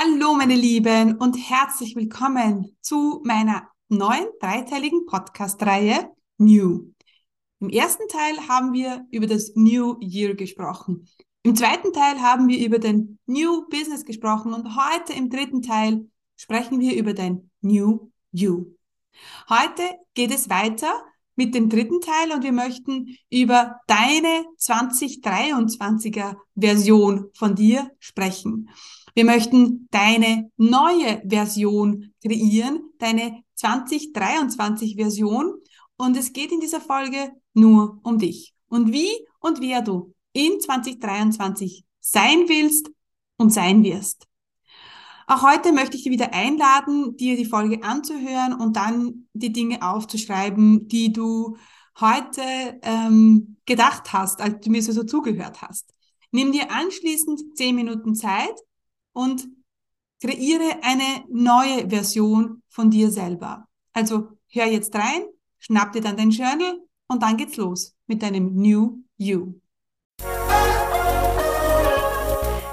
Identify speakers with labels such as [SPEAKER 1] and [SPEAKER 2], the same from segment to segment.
[SPEAKER 1] Hallo meine Lieben und herzlich willkommen zu meiner neuen dreiteiligen Podcast-Reihe New. Im ersten Teil haben wir über das New Year gesprochen. Im zweiten Teil haben wir über den New Business gesprochen und heute im dritten Teil sprechen wir über den New You. Heute geht es weiter mit dem dritten Teil und wir möchten über deine 2023er Version von dir sprechen. Wir möchten deine neue Version kreieren, deine 2023 Version. Und es geht in dieser Folge nur um dich und wie und wer du in 2023 sein willst und sein wirst. Auch heute möchte ich dich wieder einladen, dir die Folge anzuhören und dann die Dinge aufzuschreiben, die du heute ähm, gedacht hast, als du mir so zugehört hast. Nimm dir anschließend zehn Minuten Zeit und kreiere eine neue Version von dir selber. Also hör jetzt rein, schnapp dir dann dein Journal und dann geht's los mit deinem New You.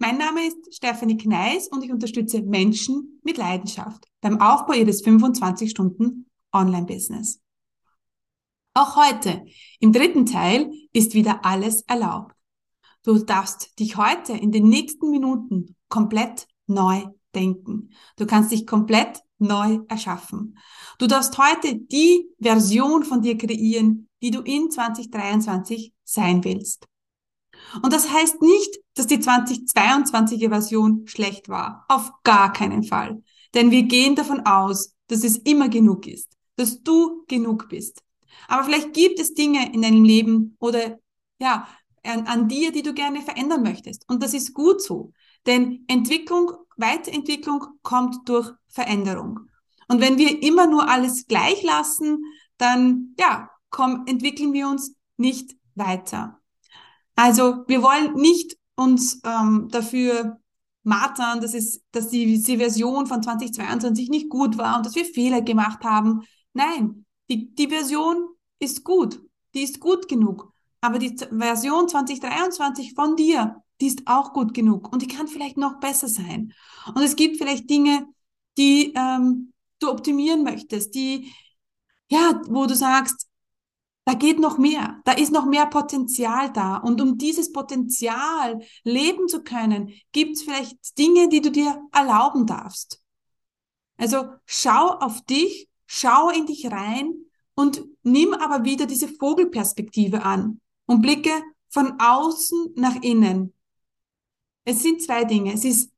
[SPEAKER 1] Mein Name ist Stephanie Kneis und ich unterstütze Menschen mit Leidenschaft beim Aufbau ihres 25 Stunden Online-Business. Auch heute, im dritten Teil, ist wieder alles erlaubt. Du darfst dich heute in den nächsten Minuten komplett neu denken. Du kannst dich komplett neu erschaffen. Du darfst heute die Version von dir kreieren, die du in 2023 sein willst. Und das heißt nicht, dass die 2022er Version schlecht war. Auf gar keinen Fall. Denn wir gehen davon aus, dass es immer genug ist, dass du genug bist. Aber vielleicht gibt es Dinge in deinem Leben oder ja, an, an dir, die du gerne verändern möchtest. Und das ist gut so. Denn Entwicklung, Weiterentwicklung kommt durch Veränderung. Und wenn wir immer nur alles gleich lassen, dann ja, komm, entwickeln wir uns nicht weiter. Also wir wollen nicht uns ähm, dafür martern, dass, es, dass die, die Version von 2022 nicht gut war und dass wir Fehler gemacht haben. Nein, die, die Version ist gut. Die ist gut genug. Aber die Version 2023 von dir, die ist auch gut genug und die kann vielleicht noch besser sein. Und es gibt vielleicht Dinge, die ähm, du optimieren möchtest, die, ja, wo du sagst, da geht noch mehr, da ist noch mehr Potenzial da. Und um dieses Potenzial leben zu können, gibt es vielleicht Dinge, die du dir erlauben darfst. Also schau auf dich, schau in dich rein und nimm aber wieder diese Vogelperspektive an und blicke von außen nach innen. Es sind zwei Dinge. Es ist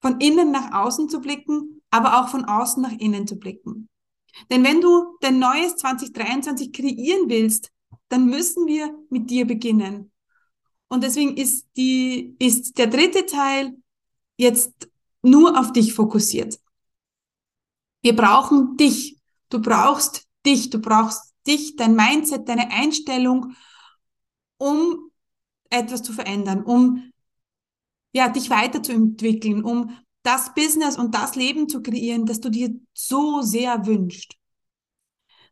[SPEAKER 1] von innen nach außen zu blicken, aber auch von außen nach innen zu blicken. Denn wenn du dein neues 2023 kreieren willst, dann müssen wir mit dir beginnen. Und deswegen ist die, ist der dritte Teil jetzt nur auf dich fokussiert. Wir brauchen dich. Du brauchst dich. Du brauchst dich, dein Mindset, deine Einstellung um etwas zu verändern, um ja, dich weiterzuentwickeln, um das Business und das Leben zu kreieren, das du dir so sehr wünschst.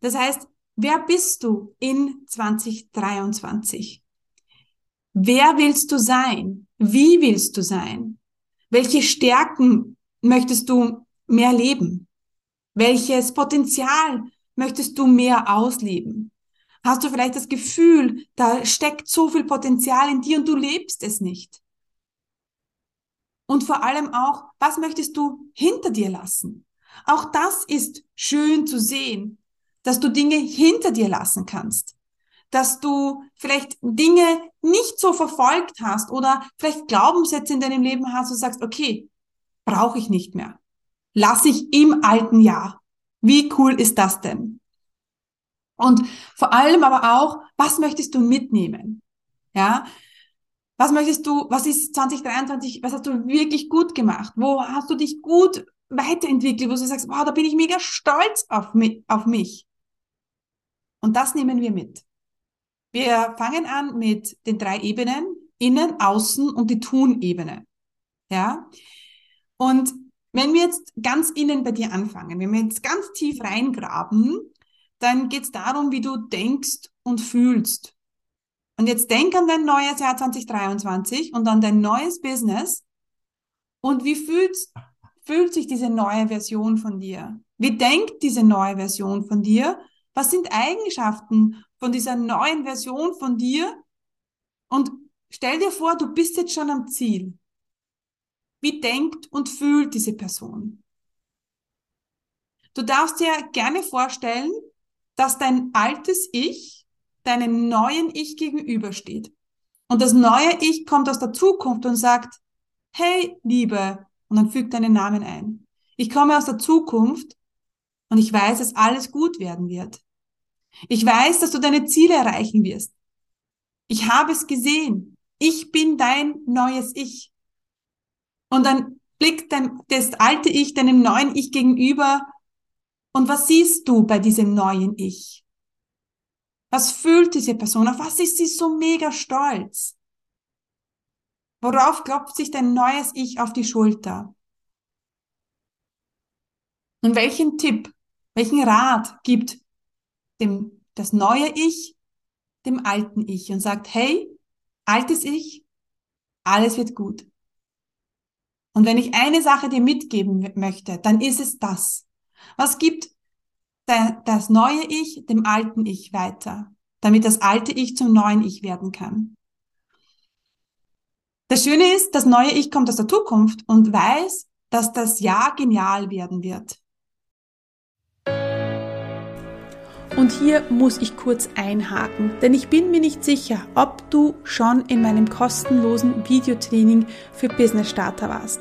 [SPEAKER 1] Das heißt, wer bist du in 2023? Wer willst du sein? Wie willst du sein? Welche Stärken möchtest du mehr leben? Welches Potenzial möchtest du mehr ausleben? Hast du vielleicht das Gefühl, da steckt so viel Potenzial in dir und du lebst es nicht? Und vor allem auch, was möchtest du hinter dir lassen? Auch das ist schön zu sehen, dass du Dinge hinter dir lassen kannst, dass du vielleicht Dinge nicht so verfolgt hast oder vielleicht Glaubenssätze in deinem Leben hast und sagst, okay, brauche ich nicht mehr. Lass ich im alten Jahr. Wie cool ist das denn? Und vor allem aber auch, was möchtest du mitnehmen? Ja, Was möchtest du, was ist 2023, was hast du wirklich gut gemacht? Wo hast du dich gut weiterentwickelt, wo du sagst, wow, da bin ich mega stolz auf mich, auf mich. Und das nehmen wir mit. Wir fangen an mit den drei Ebenen, innen, außen und die Tun-Ebene. Ja? Und wenn wir jetzt ganz innen bei dir anfangen, wenn wir jetzt ganz tief reingraben, dann geht es darum, wie du denkst und fühlst. Und jetzt denk an dein neues Jahr 2023 und an dein neues Business. Und wie fühlt, fühlt sich diese neue Version von dir? Wie denkt diese neue Version von dir? Was sind Eigenschaften von dieser neuen Version von dir? Und stell dir vor, du bist jetzt schon am Ziel. Wie denkt und fühlt diese Person? Du darfst dir gerne vorstellen, dass dein altes Ich deinem neuen Ich gegenübersteht. Und das neue Ich kommt aus der Zukunft und sagt, hey, Liebe, und dann fügt deinen Namen ein. Ich komme aus der Zukunft und ich weiß, dass alles gut werden wird. Ich weiß, dass du deine Ziele erreichen wirst. Ich habe es gesehen. Ich bin dein neues Ich. Und dann blickt dein, das alte Ich deinem neuen Ich gegenüber. Und was siehst du bei diesem neuen Ich? Was fühlt diese Person? Auf was ist sie so mega stolz? Worauf klopft sich dein neues Ich auf die Schulter? Und welchen Tipp, welchen Rat gibt dem, das neue Ich dem alten Ich und sagt, hey, altes Ich, alles wird gut. Und wenn ich eine Sache dir mitgeben möchte, dann ist es das. Was gibt das neue Ich dem alten Ich weiter, damit das alte Ich zum neuen Ich werden kann. Das Schöne ist, das neue Ich kommt aus der Zukunft und weiß, dass das Jahr genial werden wird.
[SPEAKER 2] Und hier muss ich kurz einhaken, denn ich bin mir nicht sicher, ob du schon in meinem kostenlosen Videotraining für Business Starter warst.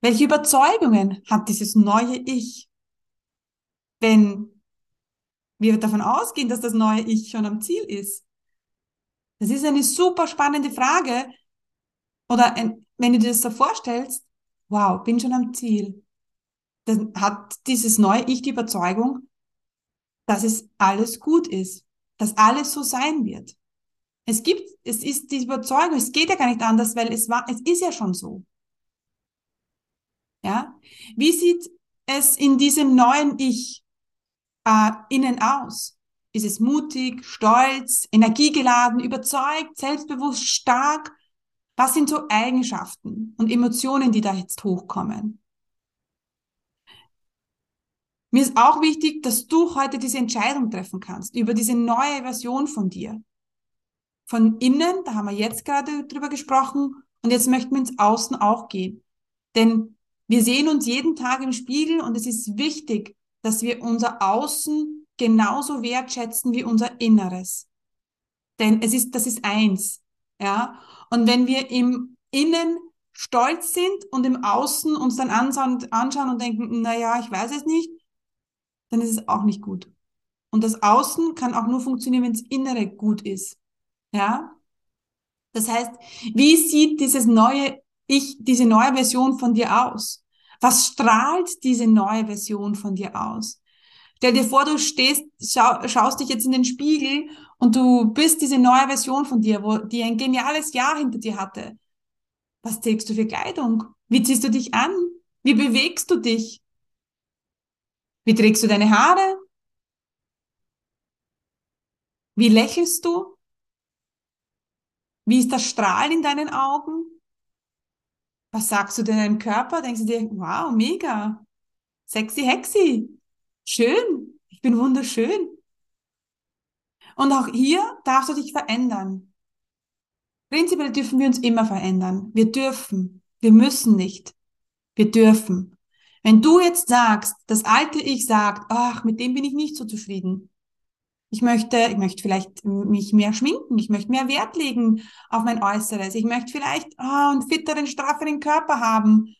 [SPEAKER 1] Welche Überzeugungen hat dieses neue Ich? Wenn wir davon ausgehen, dass das neue Ich schon am Ziel ist. Das ist eine super spannende Frage. Oder ein, wenn du dir das so vorstellst, wow, bin schon am Ziel. Dann hat dieses neue Ich die Überzeugung, dass es alles gut ist, dass alles so sein wird. Es gibt, es ist die Überzeugung, es geht ja gar nicht anders, weil es war, es ist ja schon so. Ja? Wie sieht es in diesem neuen Ich äh, innen aus? Ist es mutig, stolz, energiegeladen, überzeugt, selbstbewusst, stark? Was sind so Eigenschaften und Emotionen, die da jetzt hochkommen? Mir ist auch wichtig, dass du heute diese Entscheidung treffen kannst über diese neue Version von dir. Von innen, da haben wir jetzt gerade drüber gesprochen, und jetzt möchten wir ins Außen auch gehen. Denn wir sehen uns jeden Tag im Spiegel und es ist wichtig, dass wir unser Außen genauso wertschätzen wie unser Inneres. Denn es ist, das ist eins, ja. Und wenn wir im Innen stolz sind und im Außen uns dann anschauen, und denken, na ja, ich weiß es nicht, dann ist es auch nicht gut. Und das Außen kann auch nur funktionieren, wenn das Innere gut ist. Ja? Das heißt, wie sieht dieses neue ich diese neue Version von dir aus? Was strahlt diese neue Version von dir aus? Stell dir vor, du stehst, schau, schaust dich jetzt in den Spiegel und du bist diese neue Version von dir, wo die ein geniales Jahr hinter dir hatte. Was trägst du für Kleidung? Wie ziehst du dich an? Wie bewegst du dich? Wie trägst du deine Haare? Wie lächelst du? Wie ist das Strahlen in deinen Augen? Was sagst du denn deinem Körper? Denkst du dir, wow, mega, sexy, hexy, schön, ich bin wunderschön. Und auch hier darfst du dich verändern. Prinzipiell dürfen wir uns immer verändern. Wir dürfen. Wir müssen nicht. Wir dürfen. Wenn du jetzt sagst, das alte Ich sagt, ach, mit dem bin ich nicht so zufrieden. Ich möchte, ich möchte vielleicht mich mehr schminken. Ich möchte mehr Wert legen auf mein Äußeres. Ich möchte vielleicht oh, einen fitteren, strafferen Körper haben.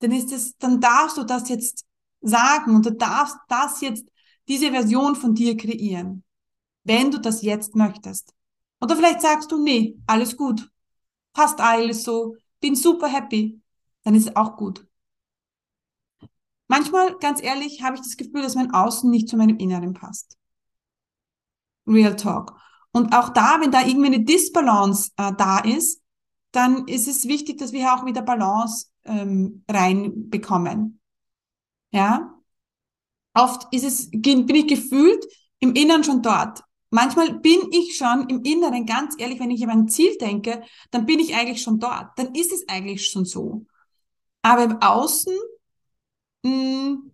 [SPEAKER 1] Dann ist es, dann darfst du das jetzt sagen und du darfst das jetzt, diese Version von dir kreieren. Wenn du das jetzt möchtest. Oder vielleicht sagst du, nee, alles gut. Passt alles so. Bin super happy. Dann ist es auch gut. Manchmal, ganz ehrlich, habe ich das Gefühl, dass mein Außen nicht zu meinem Inneren passt. Real Talk. Und auch da, wenn da irgendwie eine Disbalance äh, da ist, dann ist es wichtig, dass wir auch wieder Balance ähm, reinbekommen. Ja. Oft ist es, bin ich gefühlt im Inneren schon dort. Manchmal bin ich schon im Inneren, ganz ehrlich, wenn ich über ein Ziel denke, dann bin ich eigentlich schon dort. Dann ist es eigentlich schon so. Aber im Außen mh, hm,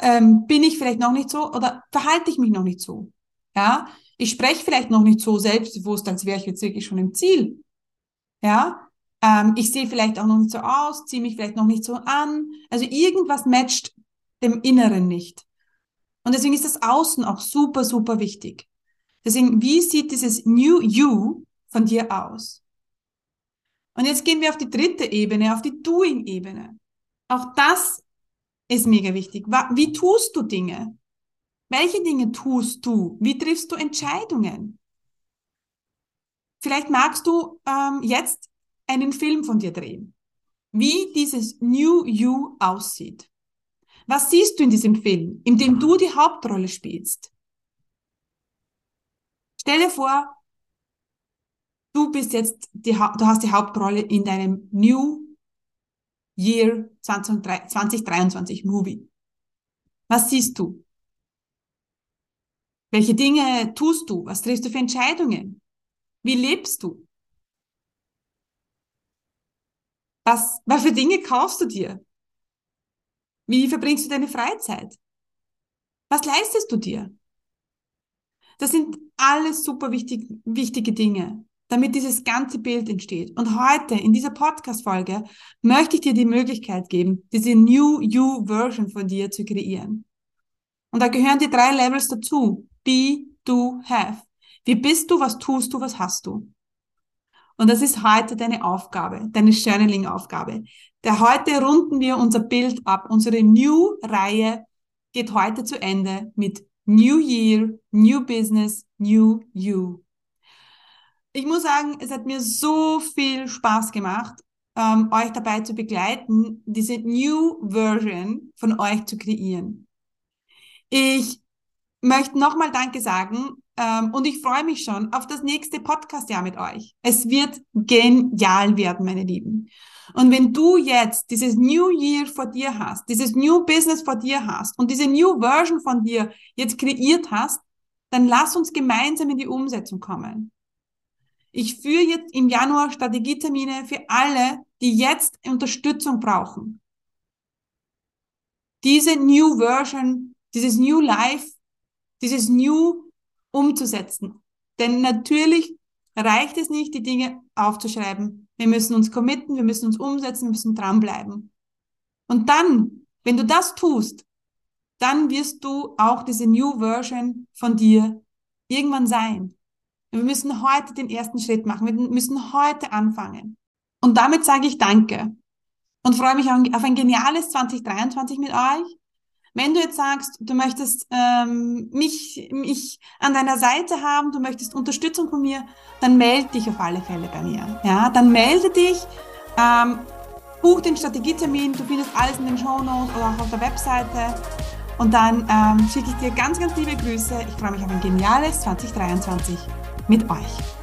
[SPEAKER 1] ähm, bin ich vielleicht noch nicht so oder verhalte ich mich noch nicht so. Ja, ich spreche vielleicht noch nicht so selbstbewusst, als wäre ich jetzt wirklich schon im Ziel. Ja, ähm, ich sehe vielleicht auch noch nicht so aus, ziehe mich vielleicht noch nicht so an. Also irgendwas matcht dem Inneren nicht. Und deswegen ist das Außen auch super, super wichtig. Deswegen, wie sieht dieses New You von dir aus? Und jetzt gehen wir auf die dritte Ebene, auf die Doing-Ebene. Auch das ist mega wichtig. Wie tust du Dinge? Welche Dinge tust du? Wie triffst du Entscheidungen? Vielleicht magst du ähm, jetzt einen Film von dir drehen. Wie dieses New You aussieht. Was siehst du in diesem Film, in dem du die Hauptrolle spielst? Stell dir vor, du bist jetzt die, du hast die Hauptrolle in deinem New Year 2023 Movie. Was siehst du? Welche Dinge tust du? Was triffst du für Entscheidungen? Wie lebst du? Was, was für Dinge kaufst du dir? Wie verbringst du deine Freizeit? Was leistest du dir? Das sind alles super wichtig, wichtige Dinge damit dieses ganze Bild entsteht. Und heute in dieser Podcast-Folge möchte ich dir die Möglichkeit geben, diese New You-Version von dir zu kreieren. Und da gehören die drei Levels dazu. Be, do, have. Wie bist du, was tust du, was hast du? Und das ist heute deine Aufgabe, deine Journaling-Aufgabe. Der heute runden wir unser Bild ab. Unsere New-Reihe geht heute zu Ende mit New Year, New Business, New You ich muss sagen, es hat mir so viel Spaß gemacht, ähm, euch dabei zu begleiten, diese New Version von euch zu kreieren. Ich möchte nochmal Danke sagen ähm, und ich freue mich schon auf das nächste Podcast-Jahr mit euch. Es wird genial werden, meine Lieben. Und wenn du jetzt dieses New Year vor dir hast, dieses New Business vor dir hast und diese New Version von dir jetzt kreiert hast, dann lass uns gemeinsam in die Umsetzung kommen. Ich führe jetzt im Januar Strategietermine für alle, die jetzt Unterstützung brauchen. Diese New Version, dieses New Life, dieses New umzusetzen. Denn natürlich reicht es nicht, die Dinge aufzuschreiben. Wir müssen uns committen, wir müssen uns umsetzen, wir müssen dranbleiben. Und dann, wenn du das tust, dann wirst du auch diese New Version von dir irgendwann sein. Wir müssen heute den ersten Schritt machen. Wir müssen heute anfangen. Und damit sage ich Danke und freue mich auf ein geniales 2023 mit euch. Wenn du jetzt sagst, du möchtest ähm, mich, mich an deiner Seite haben, du möchtest Unterstützung von mir, dann melde dich auf alle Fälle bei mir. Ja, dann melde dich, ähm, buch den Strategietermin, du findest alles in den Show Notes oder auch auf der Webseite. Und dann ähm, schicke ich dir ganz, ganz liebe Grüße. Ich freue mich auf ein geniales 2023 mit euch.